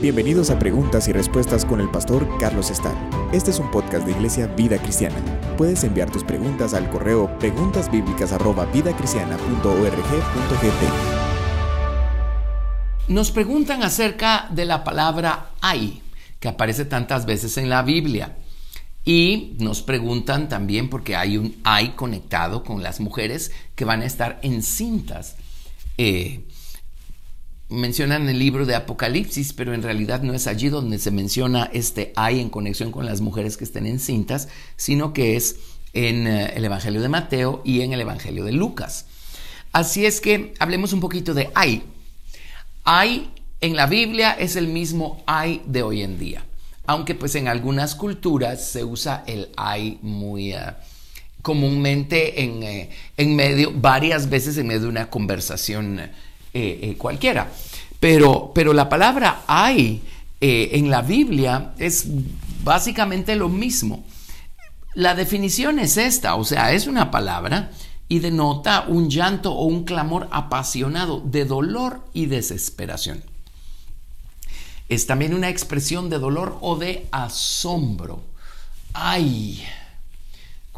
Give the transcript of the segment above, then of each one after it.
Bienvenidos a Preguntas y Respuestas con el pastor Carlos Estal. Este es un podcast de Iglesia Vida Cristiana. Puedes enviar tus preguntas al correo preguntasbiblicas@vidacristiana.org.gt. Nos preguntan acerca de la palabra hay, que aparece tantas veces en la Biblia. Y nos preguntan también porque hay un hay conectado con las mujeres que van a estar encintas. Eh, mencionan el libro de Apocalipsis, pero en realidad no es allí donde se menciona este hay en conexión con las mujeres que estén encintas, sino que es en eh, el Evangelio de Mateo y en el Evangelio de Lucas. Así es que hablemos un poquito de hay. Hay en la Biblia es el mismo hay de hoy en día, aunque pues en algunas culturas se usa el hay muy... Uh, comúnmente en, eh, en, medio, varias veces en medio de una conversación eh, eh, cualquiera. Pero, pero la palabra hay eh, en la Biblia es básicamente lo mismo. La definición es esta, o sea, es una palabra y denota un llanto o un clamor apasionado de dolor y desesperación. Es también una expresión de dolor o de asombro. Ay,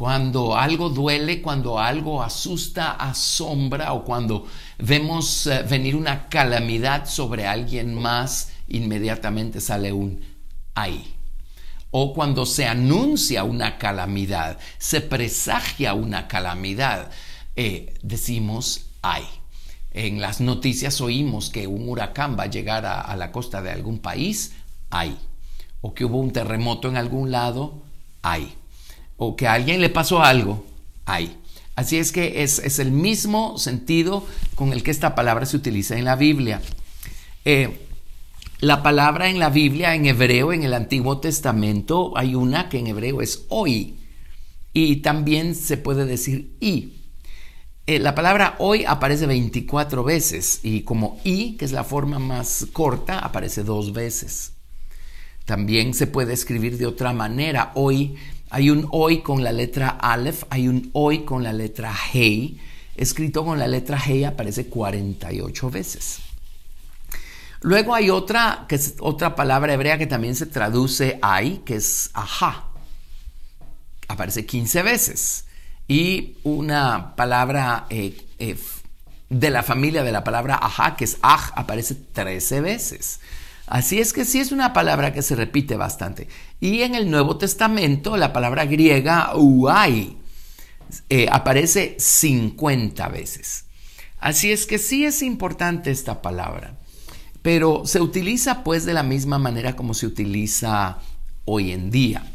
cuando algo duele, cuando algo asusta, asombra o cuando vemos eh, venir una calamidad sobre alguien más, inmediatamente sale un ay. O cuando se anuncia una calamidad, se presagia una calamidad, eh, decimos ay. En las noticias oímos que un huracán va a llegar a, a la costa de algún país, ay. O que hubo un terremoto en algún lado, ay o que a alguien le pasó algo, hay. Así es que es, el mismo sentido con el que esta palabra se utiliza en la Biblia. Eh, la palabra en la Biblia, en hebreo, en el Antiguo Testamento, hay una que en hebreo es hoy y también se puede decir y. Eh, la palabra hoy aparece 24 veces y como y, que es la forma más corta, aparece dos veces. También se puede escribir de otra manera. Hoy hay un hoy con la letra Aleph, hay un hoy con la letra Hei. Escrito con la letra Hei aparece 48 veces. Luego hay otra, que es otra palabra hebrea que también se traduce hay, que es ajá. Aparece 15 veces. Y una palabra eh, eh, de la familia de la palabra ajá, que es aj, aparece 13 veces. Así es que sí es una palabra que se repite bastante. Y en el Nuevo Testamento la palabra griega uai eh, aparece 50 veces. Así es que sí es importante esta palabra. Pero se utiliza pues de la misma manera como se utiliza hoy en día.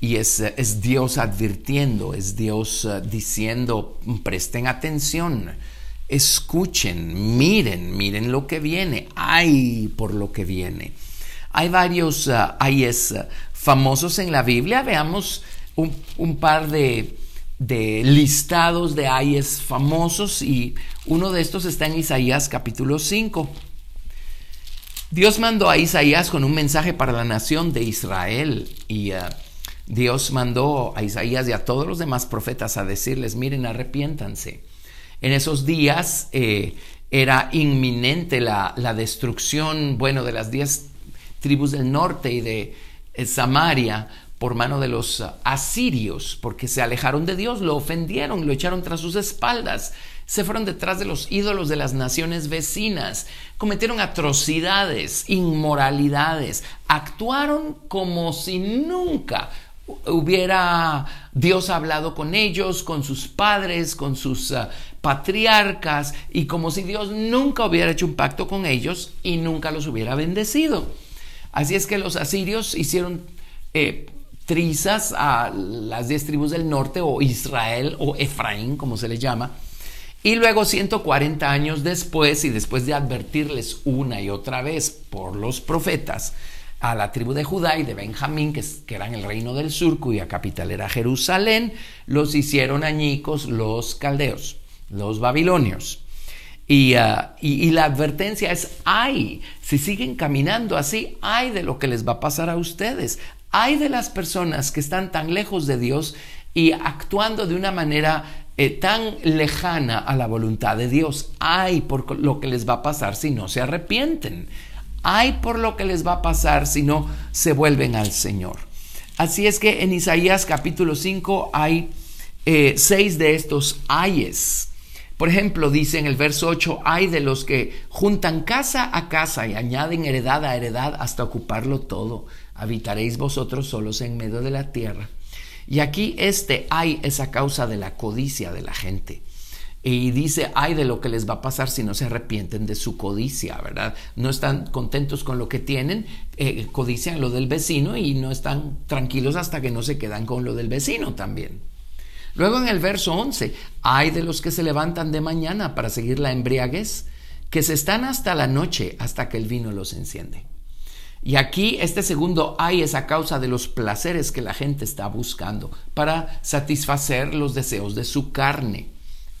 Y es, es Dios advirtiendo, es Dios uh, diciendo, presten atención escuchen, miren, miren lo que viene, ay por lo que viene. Hay varios uh, ayes uh, famosos en la Biblia, veamos un, par de, listados de ayes famosos y uno de estos está en Isaías capítulo 5. Dios mandó a Isaías con un mensaje para la nación de Israel y uh, Dios mandó a Isaías y a todos los demás profetas a decirles, miren, arrepiéntanse en esos días eh, era inminente la, destrucción, bueno, de las diez tribus del norte y de eh, Samaria por mano de los uh, asirios, porque se alejaron de Dios, lo ofendieron, lo echaron tras sus espaldas, se fueron detrás de los ídolos de las naciones vecinas, cometieron atrocidades, inmoralidades, actuaron como si nunca hubiera Dios hablado con ellos, con sus padres, con sus uh, patriarcas, y como si Dios nunca hubiera hecho un pacto con ellos y nunca los hubiera bendecido. Así es que los asirios hicieron eh, trizas a las diez tribus del norte, o Israel, o Efraín, como se le llama, y luego 140 años después, y después de advertirles una y otra vez por los profetas, a la tribu de Judá y de Benjamín, que, que, eran el reino del sur, cuya capital era Jerusalén, los hicieron añicos los caldeos, los babilonios. Y, ah, y, la advertencia es, ay, si siguen caminando así, ay de lo que les va a pasar a ustedes, ay de las personas que están tan lejos de Dios y actuando de una manera eh, tan lejana a la voluntad de Dios, ay por lo que les va a pasar si no se arrepienten Hay por lo que les va a pasar si no se vuelven al Señor. Así es que en Isaías capítulo 5 hay eh, seis de estos ayes. Por ejemplo, dice en el verso 8, hay de los que juntan casa a casa y añaden heredad a heredad hasta ocuparlo todo. Habitaréis vosotros solos en medio de la tierra. Y aquí este hay es a causa de la codicia de la gente. Y dice, hay de lo que les va a pasar si no se arrepienten de su codicia, ¿verdad? No están contentos con lo que tienen, eh, codician lo del vecino y no están tranquilos hasta que no se quedan con lo del vecino también. Luego en el verso 11, hay de los que se levantan de mañana para seguir la embriaguez, que se están hasta la noche, hasta que el vino los enciende. Y aquí este segundo hay es a causa de los placeres que la gente está buscando para satisfacer los deseos de su carne.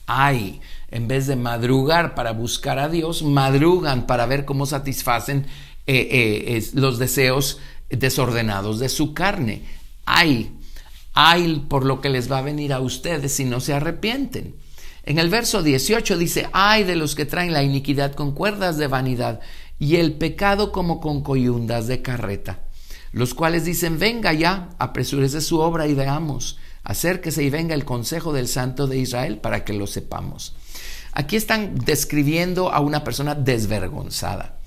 Hay, en vez de madrugar para buscar a Dios, madrugan para ver cómo satisfacen eh, eh, los deseos desordenados de su carne. Hay ay por lo que les va a venir a ustedes si no se arrepienten. En el verso 18 dice, ay de los que traen la iniquidad con cuerdas de vanidad y el pecado como con coyundas de carreta, los cuales dicen, venga ya, apresúrese su obra y veamos, acérquese y venga el consejo del Santo de Israel para que lo sepamos. Aquí están describiendo a una persona desvergonzada.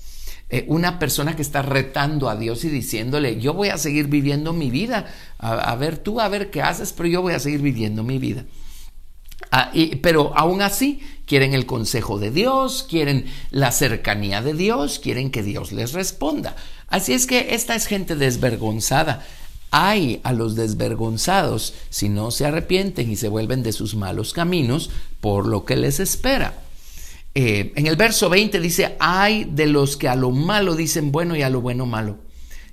Eh, una persona que está retando a Dios y diciéndole, yo voy a seguir viviendo mi vida, a, ver tú, a ver qué haces, pero yo voy a seguir viviendo mi vida. Ah, pero aún así quieren el consejo de Dios, quieren la cercanía de Dios, quieren que Dios les responda. Así es que esta es gente desvergonzada. Hay a los desvergonzados si no se arrepienten y se vuelven de sus malos caminos por lo que les espera. Eh, en el verso 20 dice, hay de los que a lo malo dicen bueno y a lo bueno malo,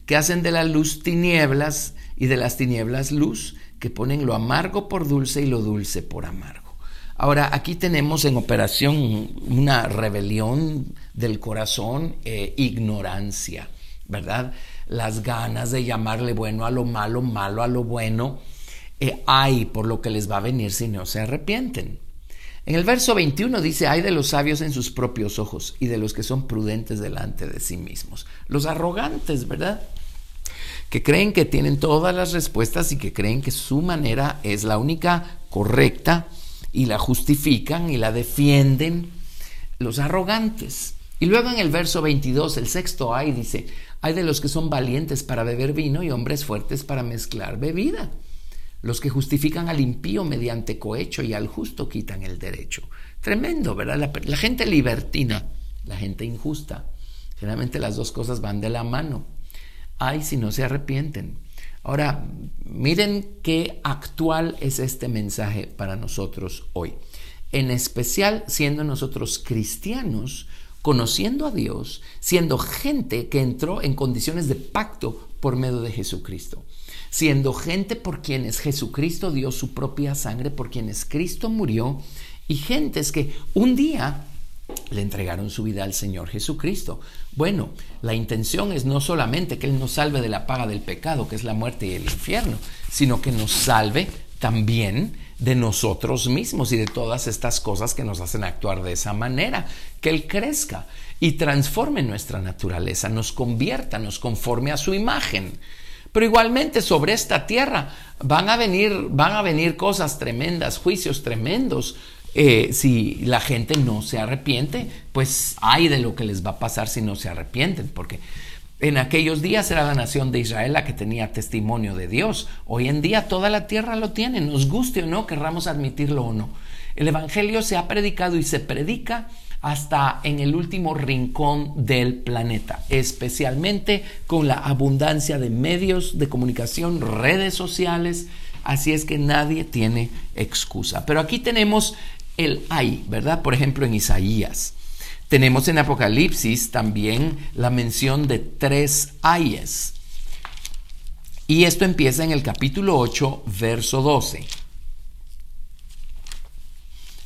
que hacen de la luz tinieblas y de las tinieblas luz, que ponen lo amargo por dulce y lo dulce por amargo. Ahora, aquí tenemos en operación una rebelión del corazón, e ignorancia, ¿verdad? Las ganas de llamarle bueno a lo malo, malo a lo bueno, eh, hay por lo que les va a venir si no se arrepienten. En el verso 21 dice, hay de los sabios en sus propios ojos y de los que son prudentes delante de sí mismos. Los arrogantes, ¿verdad? Que creen que tienen todas las respuestas y que creen que su manera es la única correcta y la justifican y la defienden. Los arrogantes. Y luego en el verso 22, el sexto hay, dice, hay de los que son valientes para beber vino y hombres fuertes para mezclar bebida los que justifican al impío mediante cohecho y al justo quitan el derecho. Tremendo, ¿verdad? La, gente libertina, la gente injusta. Generalmente las dos cosas van de la mano. Ay, si no se arrepienten. Ahora, miren qué actual es este mensaje para nosotros hoy. En especial siendo nosotros cristianos, conociendo a Dios, siendo gente que entró en condiciones de pacto por medio de Jesucristo siendo gente por quienes Jesucristo dio su propia sangre, por quienes Cristo murió, y gentes que un día le entregaron su vida al Señor Jesucristo. Bueno, la intención es no solamente que Él nos salve de la paga del pecado, que es la muerte y el infierno, sino que nos salve también de nosotros mismos y de todas estas cosas que nos hacen actuar de esa manera, que Él crezca y transforme nuestra naturaleza, nos convierta, nos conforme a su imagen. Pero igualmente sobre esta tierra van a venir, van a venir cosas tremendas, juicios tremendos. Eh, si la gente no se arrepiente, pues hay de lo que les va a pasar si no se arrepienten, porque en aquellos días era la nación de Israel la que tenía testimonio de Dios. Hoy en día toda la tierra lo tiene, nos guste o no, querramos admitirlo o no. El Evangelio se ha predicado y se predica hasta en el último rincón del planeta, especialmente con la abundancia de medios de comunicación, redes sociales, así es que nadie tiene excusa. Pero aquí tenemos el hay, ¿verdad? Por ejemplo, en Isaías. Tenemos en Apocalipsis también la mención de tres ayes. Y esto empieza en el capítulo 8, verso 12.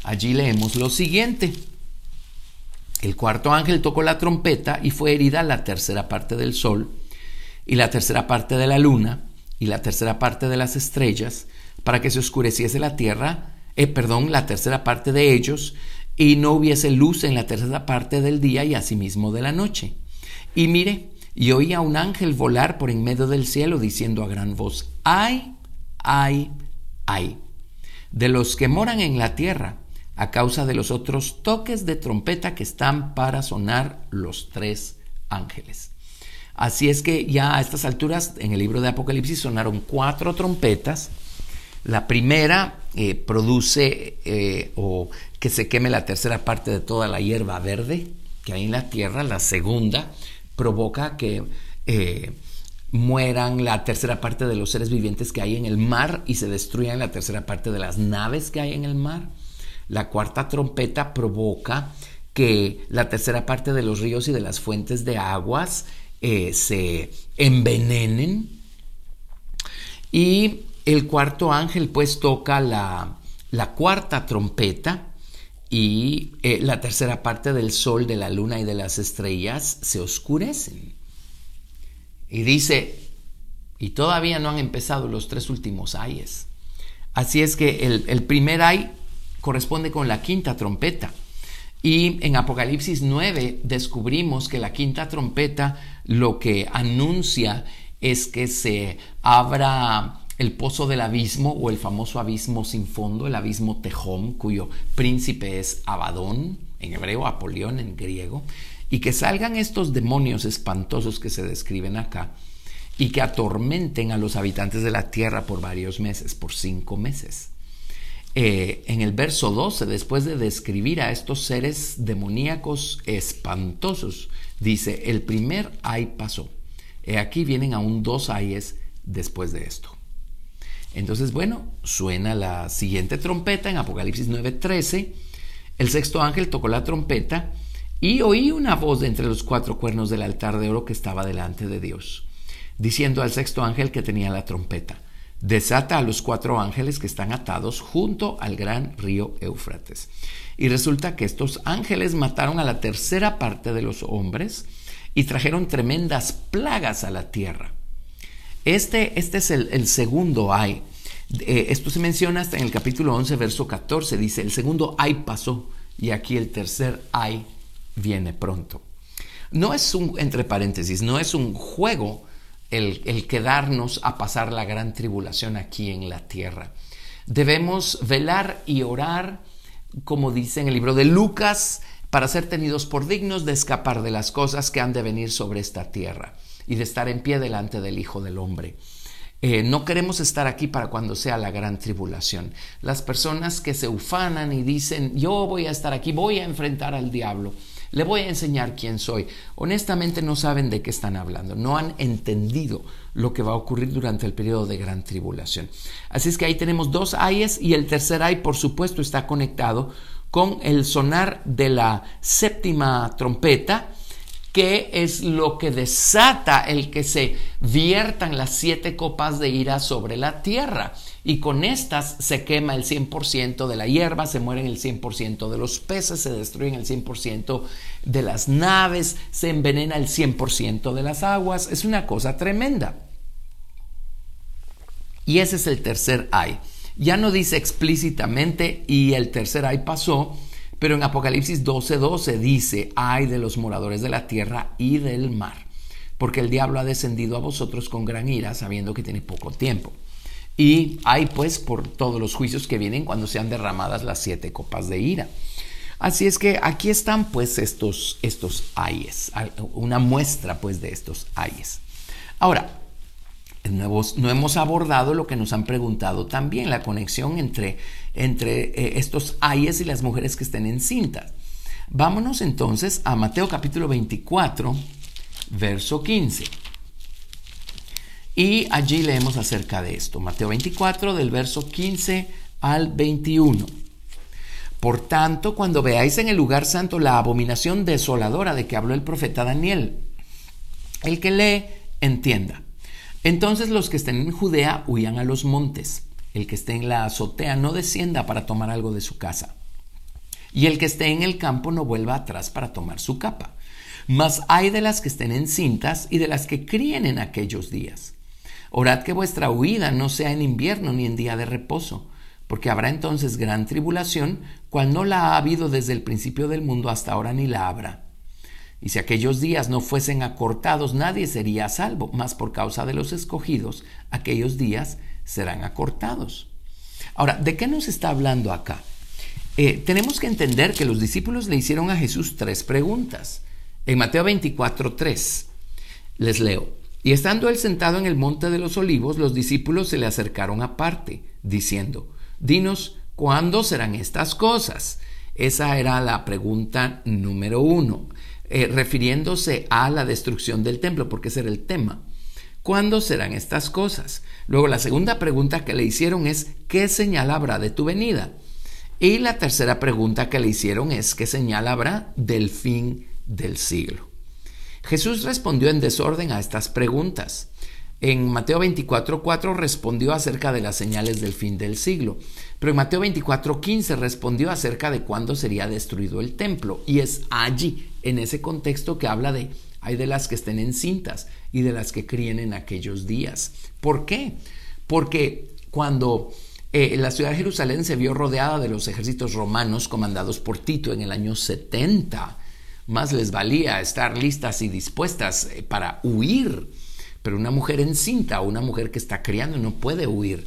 Allí leemos lo siguiente. El cuarto ángel tocó la trompeta y fue herida la tercera parte del sol y la tercera parte de la luna y la tercera parte de las estrellas para que se oscureciese la tierra, eh, perdón, la tercera parte de ellos y no hubiese luz en la tercera parte del día y asimismo de la noche. Y mire, y oí a un ángel volar por en medio del cielo diciendo a gran voz, ay, ay, ay, de los que moran en la tierra, a causa de los otros toques de trompeta que están para sonar los tres ángeles. Así es que ya a estas alturas en el libro de Apocalipsis sonaron cuatro trompetas. La primera eh, produce eh, o que se queme la tercera parte de toda la hierba verde que hay en la tierra. La segunda provoca que eh, mueran la tercera parte de los seres vivientes que hay en el mar y se destruyan la tercera parte de las naves que hay en el mar. La cuarta trompeta provoca que la tercera parte de los ríos y de las fuentes de aguas eh, se envenenen. Y el cuarto ángel pues toca la, la cuarta trompeta y eh, la tercera parte del sol, de la luna y de las estrellas se oscurecen. Y dice, y todavía no han empezado los tres últimos ayes. Así es que el, el primer ay corresponde con la quinta trompeta. Y en Apocalipsis 9 descubrimos que la quinta trompeta lo que anuncia es que se abra el pozo del abismo o el famoso abismo sin fondo, el abismo Tejón, cuyo príncipe es Abadón, en hebreo, Apolión en griego, y que salgan estos demonios espantosos que se describen acá y que atormenten a los habitantes de la tierra por varios meses, por cinco meses. Eh, en el verso 12, después de describir a estos seres demoníacos espantosos, dice, el primer ay pasó. He aquí vienen aún dos ayes después de esto. Entonces, bueno, suena la siguiente trompeta en Apocalipsis 9:13. El sexto ángel tocó la trompeta y oí una voz de entre los cuatro cuernos del altar de oro que estaba delante de Dios, diciendo al sexto ángel que tenía la trompeta desata a los cuatro ángeles que están atados junto al gran río Éufrates. Y resulta que estos ángeles mataron a la tercera parte de los hombres y trajeron tremendas plagas a la tierra. Este, este es el, segundo ay. Eh, esto se menciona hasta en el capítulo 11, verso 14. Dice, el segundo ay pasó y aquí el tercer ay viene pronto. No es un, entre paréntesis, no es un juego el, quedarnos a pasar la gran tribulación aquí en la tierra. Debemos velar y orar, como dice en el libro de Lucas, para ser tenidos por dignos de escapar de las cosas que han de venir sobre esta tierra y de estar en pie delante del Hijo del Hombre. Eh, no queremos estar aquí para cuando sea la gran tribulación. Las personas que se ufanan y dicen, yo voy a estar aquí, voy a enfrentar al diablo, le voy a enseñar quién soy. Honestamente no saben de qué están hablando, no han entendido lo que va a ocurrir durante el periodo de gran tribulación. Así es que ahí tenemos dos ayes y el tercer ay, por supuesto, está conectado con el sonar de la séptima trompeta, que es lo que desata el que se viertan las siete copas de ira sobre la tierra y con estas se quema el 100% de la hierba, se mueren el 100% de los peces, se destruyen el 100% de las naves, se envenena el 100% de las aguas. Es una cosa tremenda. Y ese es el tercer ay. Ya no dice explícitamente y el tercer ay pasó, pero en Apocalipsis 12:12 12 dice, ay de los moradores de la tierra y del mar, porque el diablo ha descendido a vosotros con gran ira, sabiendo que tiene poco tiempo. Y hay pues por todos los juicios que vienen cuando sean derramadas las siete copas de ira. Así es que aquí están pues estos, estos ayes, una muestra pues de estos ayes. Ahora, no hemos abordado lo que nos han preguntado también, la conexión entre, entre eh, estos ayes y las mujeres que estén encintas. Vámonos entonces a Mateo capítulo 24, verso 15. Y allí leemos acerca de esto. Mateo 24 del verso 15 al 21. Por tanto, cuando veáis en el lugar santo la abominación desoladora de que habló el profeta Daniel, el que lee, entienda. Entonces los que estén en Judea huyan a los montes. El que esté en la azotea no descienda para tomar algo de su casa. Y el que esté en el campo no vuelva atrás para tomar su capa. Mas hay de las que estén en cintas y de las que críen en aquellos días Orad que vuestra huida no sea en invierno ni en día de reposo, porque habrá entonces gran tribulación, cual no la ha habido desde el principio del mundo hasta ahora ni la habrá. Y si aquellos días no fuesen acortados, nadie sería salvo, mas por causa de los escogidos, aquellos días serán acortados. Ahora, ¿de qué nos está hablando acá? Eh, tenemos que entender que los discípulos le hicieron a Jesús tres preguntas. En Mateo 24, 3, les leo. Y estando él sentado en el monte de los olivos, los discípulos se le acercaron aparte, diciendo, Dinos, ¿cuándo serán estas cosas? Esa era la pregunta número uno, eh, refiriéndose a la destrucción del templo, porque ese era el tema. ¿Cuándo serán estas cosas? Luego la segunda pregunta que le hicieron es, ¿qué señal habrá de tu venida? Y la tercera pregunta que le hicieron es, ¿qué señal habrá del fin del siglo? Jesús respondió en desorden a estas preguntas. En Mateo 24:4 respondió acerca de las señales del fin del siglo, pero en Mateo 24:15 respondió acerca de cuándo sería destruido el templo, y es allí, en ese contexto, que habla de hay de las que estén encintas y de las que críen en aquellos días. ¿Por qué? Porque cuando eh, la ciudad de Jerusalén se vio rodeada de los ejércitos romanos comandados por Tito en el año 70. Más les valía estar listas y dispuestas eh, para huir. Pero una mujer encinta una mujer que está criando no puede huir.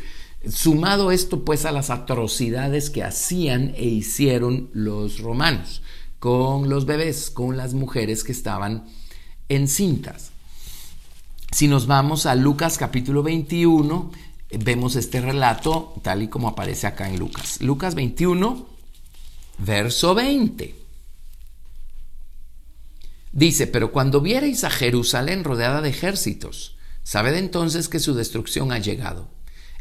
Sumado esto pues a las atrocidades que hacían e hicieron los romanos con los bebés, con las mujeres que estaban encintas. Si nos vamos a Lucas capítulo 21, vemos este relato tal y como aparece acá en Lucas. Lucas 21, verso 20. Dice, pero cuando viereis a Jerusalén rodeada de ejércitos, sabed entonces que su destrucción ha llegado.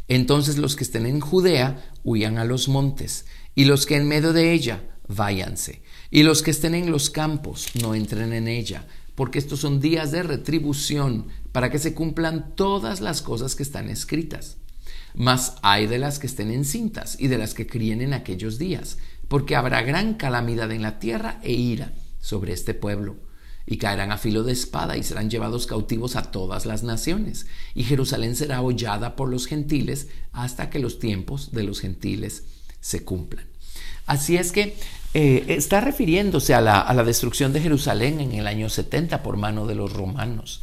Entonces los que estén en Judea huyan a los montes, y los que en medio de ella váyanse, y los que estén en los campos no entren en ella, porque estos son días de retribución para que se cumplan todas las cosas que están escritas. Mas hay de las que estén encintas y de las que críen en aquellos días, porque habrá gran calamidad en la tierra e ira sobre este pueblo, y caerán a filo de espada y serán llevados cautivos a todas las naciones, y Jerusalén será hollada por los gentiles hasta que los tiempos de los gentiles se cumplan. Así es que eh, está refiriéndose a la, a la destrucción de Jerusalén en el año 70 por mano de los romanos.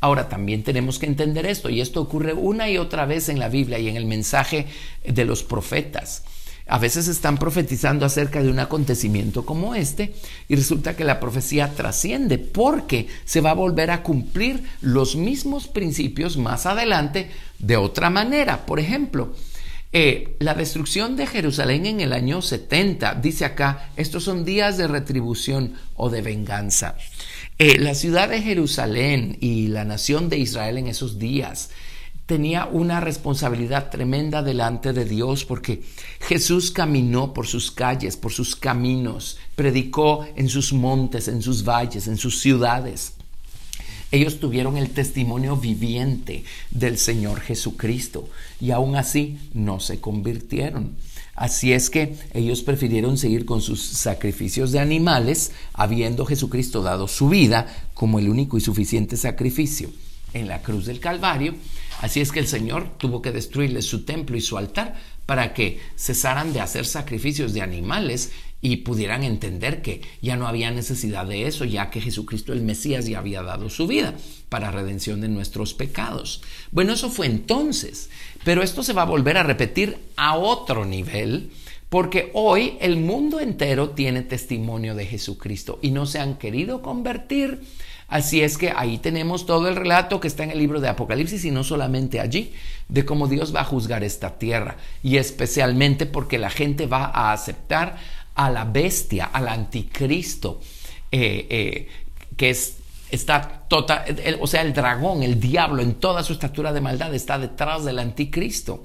Ahora también tenemos que entender esto, y esto ocurre una y otra vez en la Biblia y en el mensaje de los profetas. A veces están profetizando acerca de un acontecimiento como este y resulta que la profecía trasciende porque se va a volver a cumplir los mismos principios más adelante de otra manera. Por ejemplo, eh, la destrucción de Jerusalén en el año 70, dice acá, estos son días de retribución o de venganza. Eh, la ciudad de Jerusalén y la nación de Israel en esos días tenía una responsabilidad tremenda delante de Dios porque Jesús caminó por sus calles, por sus caminos, predicó en sus montes, en sus valles, en sus ciudades. Ellos tuvieron el testimonio viviente del Señor Jesucristo y aún así no se convirtieron. Así es que ellos prefirieron seguir con sus sacrificios de animales, habiendo Jesucristo dado su vida como el único y suficiente sacrificio en la cruz del Calvario. Así es que el Señor tuvo que destruirles su templo y su altar para que cesaran de hacer sacrificios de animales y pudieran entender que ya no había necesidad de eso, ya que Jesucristo el Mesías ya había dado su vida para redención de nuestros pecados. Bueno, eso fue entonces, pero esto se va a volver a repetir a otro nivel, porque hoy el mundo entero tiene testimonio de Jesucristo y no se han querido convertir. Así es que ahí tenemos todo el relato que está en el libro de Apocalipsis y no solamente allí, de cómo Dios va a juzgar esta tierra y especialmente porque la gente va a aceptar a la bestia, al anticristo, eh, eh, que es, está total, o sea, el dragón, el diablo en toda su estatura de maldad está detrás del anticristo.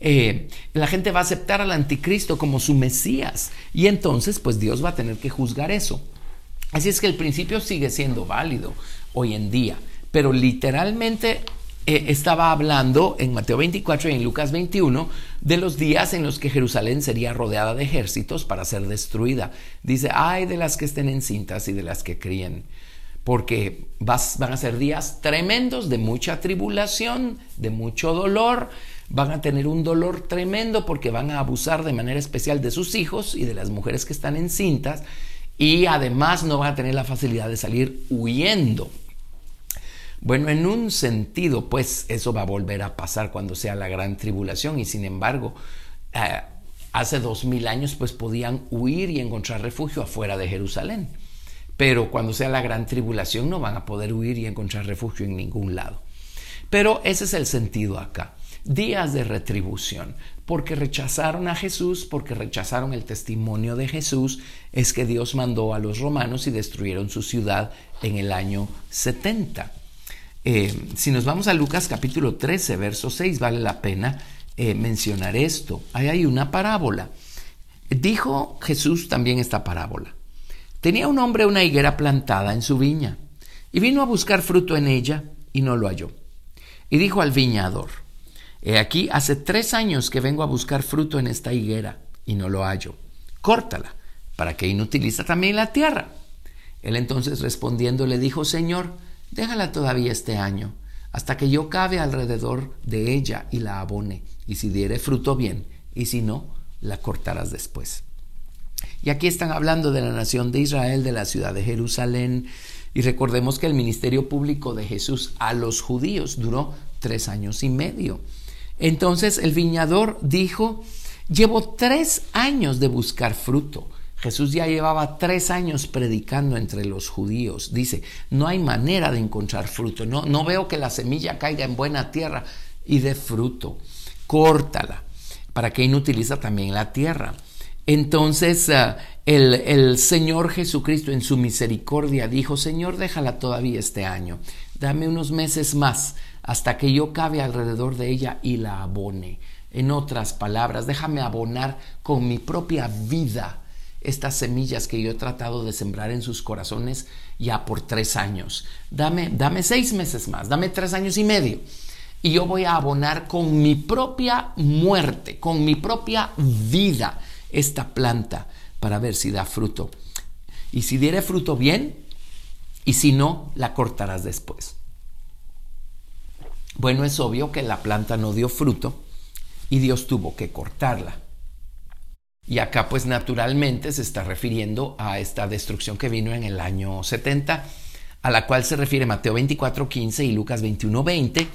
Eh, la gente va a aceptar al anticristo como su Mesías y entonces pues Dios va a tener que juzgar eso. Así es que el principio sigue siendo válido hoy en día, pero literalmente eh, estaba hablando en Mateo 24 y en Lucas 21 de los días en los que Jerusalén sería rodeada de ejércitos para ser destruida. Dice, ay de las que estén encintas y de las que críen, porque van a ser días tremendos de mucha tribulación, de mucho dolor, van a tener un dolor tremendo porque van a abusar de manera especial de sus hijos y de las mujeres que están encintas y además no van a tener la facilidad de salir huyendo. Bueno, en un sentido, pues eso va a volver a pasar cuando sea la gran tribulación y sin embargo, eh, hace dos mil años pues podían huir y encontrar refugio afuera de Jerusalén. Pero cuando sea la gran tribulación no van a poder huir y encontrar refugio en ningún lado. Pero ese es el sentido acá. Días de retribución. Porque rechazaron a Jesús, porque rechazaron el testimonio de Jesús, es que Dios mandó a los romanos y destruyeron su ciudad en el año 70. Eh, si nos vamos a Lucas capítulo 13, verso 6, vale la pena eh, mencionar esto. Ahí hay una parábola. Dijo Jesús también esta parábola. Tenía un hombre una higuera plantada en su viña y vino a buscar fruto en ella y no lo halló. Y dijo al viñador, He aquí, hace tres años que vengo a buscar fruto en esta higuera y no lo hallo. Córtala, para que inutiliza también la tierra. Él entonces respondiendo le dijo, Señor, déjala todavía este año hasta que yo cabe alrededor de ella y la abone, y si diere fruto bien, y si no, la cortarás después. Y aquí están hablando de la nación de Israel, de la ciudad de Jerusalén, y recordemos que el ministerio público de Jesús a los judíos duró tres años y medio. Entonces el viñador dijo, llevo tres años de buscar fruto Jesús ya llevaba tres años predicando entre los judíos. Dice, no hay manera de encontrar fruto. No, no veo que la semilla caiga en buena tierra y dé fruto. Córtala, para que inutiliza también la tierra. Entonces eh, el, el Señor Jesucristo en su misericordia dijo, Señor, déjala todavía este año. Dame unos meses más hasta que yo cabe alrededor de ella y la abone. En otras palabras, déjame abonar con mi propia vida estas semillas que yo he tratado de sembrar en sus corazones ya por tres años. Dame, dame seis meses más, dame tres años y medio. Y yo voy a abonar con mi propia muerte, con mi propia vida, esta planta para ver si da fruto. Y si diere fruto bien, y si no, la cortarás después. Bueno, es obvio que la planta no dio fruto y Dios tuvo que cortarla. Y acá pues naturalmente se está refiriendo a esta destrucción que vino en el año 70, a la cual se refiere Mateo 24:15 y Lucas 21:20,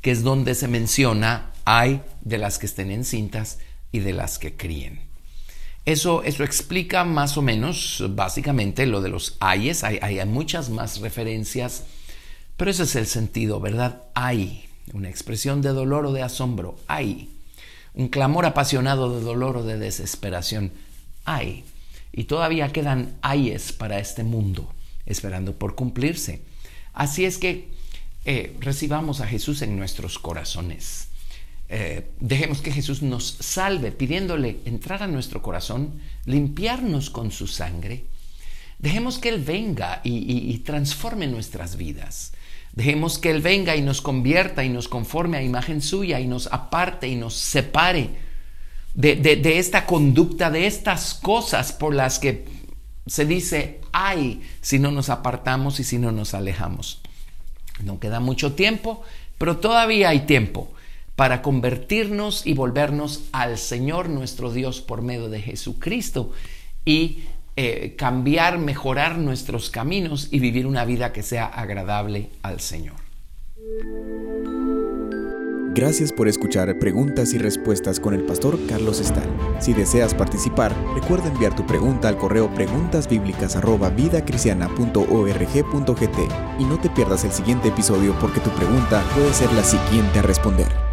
que es donde se menciona hay de las que estén encintas y de las que críen. Eso, eso explica más o menos básicamente lo de los ayes, hay, hay muchas más referencias, pero ese es el sentido, ¿verdad? Hay, una expresión de dolor o de asombro, hay un clamor apasionado de dolor o de desesperación. Hay. Y todavía quedan ayes para este mundo, esperando por cumplirse. Así es que eh, recibamos a Jesús en nuestros corazones. Eh, dejemos que Jesús nos salve, pidiéndole entrar a nuestro corazón, limpiarnos con su sangre. Dejemos que Él venga y transforme nuestras vidas. Dejemos que Él venga y nos convierta y nos conforme a imagen suya y nos aparte y nos separe de, esta conducta, de estas cosas por las que se dice ay si no nos apartamos y si no nos alejamos. No queda mucho tiempo, pero todavía hay tiempo para convertirnos y volvernos al Señor nuestro Dios por medio de Jesucristo y eh, cambiar, mejorar nuestros caminos y vivir una vida que sea agradable al Señor. Gracias por escuchar Preguntas y Respuestas con el pastor Carlos Estal. Si deseas participar, recuerda enviar tu pregunta al correo preguntasbiblicas@vidacristiana.org.gt y no te pierdas el siguiente episodio porque tu pregunta puede ser la siguiente a responder.